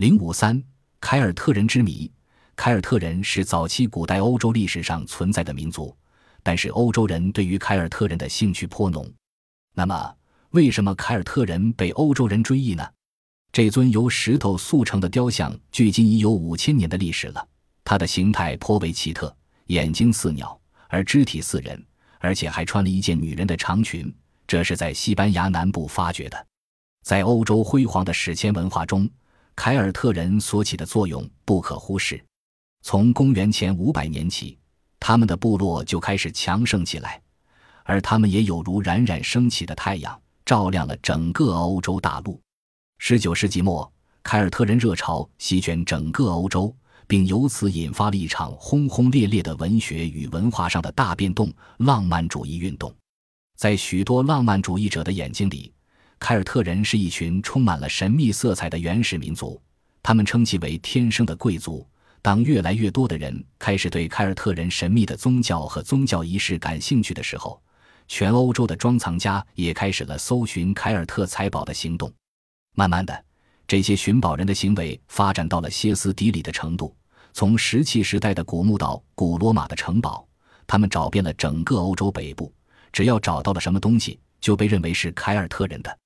零五三，凯尔特人之谜。凯尔特人是早期古代欧洲历史上存在的民族，但是欧洲人对于凯尔特人的兴趣颇浓。那么，为什么凯尔特人被欧洲人追忆呢？这尊由石头塑成的雕像，距今已有五千年的历史了。它的形态颇为奇特，眼睛似鸟，而肢体似人，而且还穿了一件女人的长裙。这是在西班牙南部发掘的。在欧洲辉煌的史前文化中，凯尔特人所起的作用不可忽视。从公元前五百年起，他们的部落就开始强盛起来，而他们也有如冉冉升起的太阳，照亮了整个欧洲大陆。十九世纪末，凯尔特人热潮席卷整个欧洲，并由此引发了一场轰轰烈烈的文学与文化上的大变动——浪漫主义运动。在许多浪漫主义者的眼睛里，凯尔特人是一群充满了神秘色彩的原始民族，他们称其为“天生的贵族”。当越来越多的人开始对凯尔特人神秘的宗教和宗教仪式感兴趣的时候，全欧洲的装藏家也开始了搜寻凯尔特财宝的行动。慢慢的，这些寻宝人的行为发展到了歇斯底里的程度。从石器时代的古墓到古罗马的城堡，他们找遍了整个欧洲北部，只要找到了什么东西，就被认为是凯尔特人的。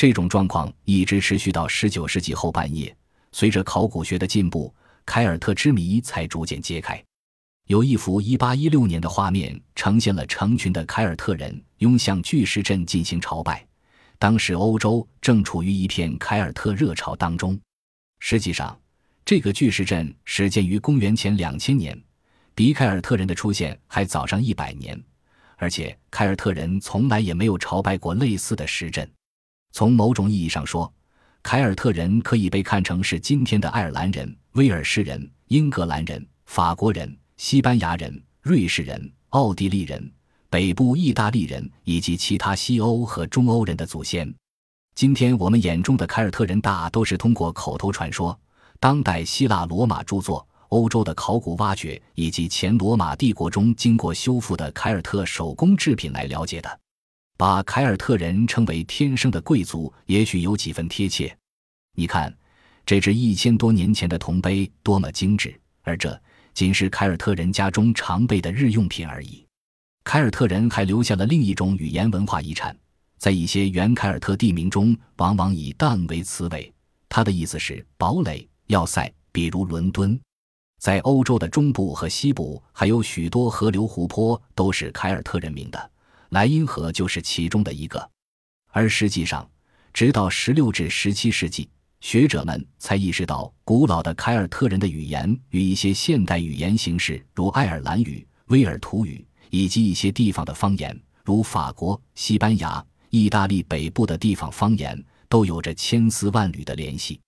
这种状况一直持续到十九世纪后半叶。随着考古学的进步，凯尔特之谜才逐渐揭开。有一幅1816年的画面，呈现了成群的凯尔特人拥向巨石阵进行朝拜。当时欧洲正处于一片凯尔特热潮当中。实际上，这个巨石阵始建于公元前2000年，比凯尔特人的出现还早上一百年。而且，凯尔特人从来也没有朝拜过类似的石阵。从某种意义上说，凯尔特人可以被看成是今天的爱尔兰人、威尔士人、英格兰人、法国人、西班牙人、瑞士人、奥地利人、北部意大利人以及其他西欧和中欧人的祖先。今天我们眼中的凯尔特人大都是通过口头传说、当代希腊罗马著作、欧洲的考古挖掘以及前罗马帝国中经过修复的凯尔特手工制品来了解的。把凯尔特人称为天生的贵族，也许有几分贴切。你看，这只一千多年前的铜杯多么精致，而这仅是凯尔特人家中常备的日用品而已。凯尔特人还留下了另一种语言文化遗产，在一些原凯尔特地名中，往往以 “dun” 为词尾，它的意思是堡垒、要塞，比如伦敦。在欧洲的中部和西部，还有许多河流、湖泊都是凯尔特人名的。莱茵河就是其中的一个，而实际上，直到十六至十七世纪，学者们才意识到，古老的凯尔特人的语言与一些现代语言形式，如爱尔兰语、威尔图语，以及一些地方的方言，如法国、西班牙、意大利北部的地方方言，都有着千丝万缕的联系。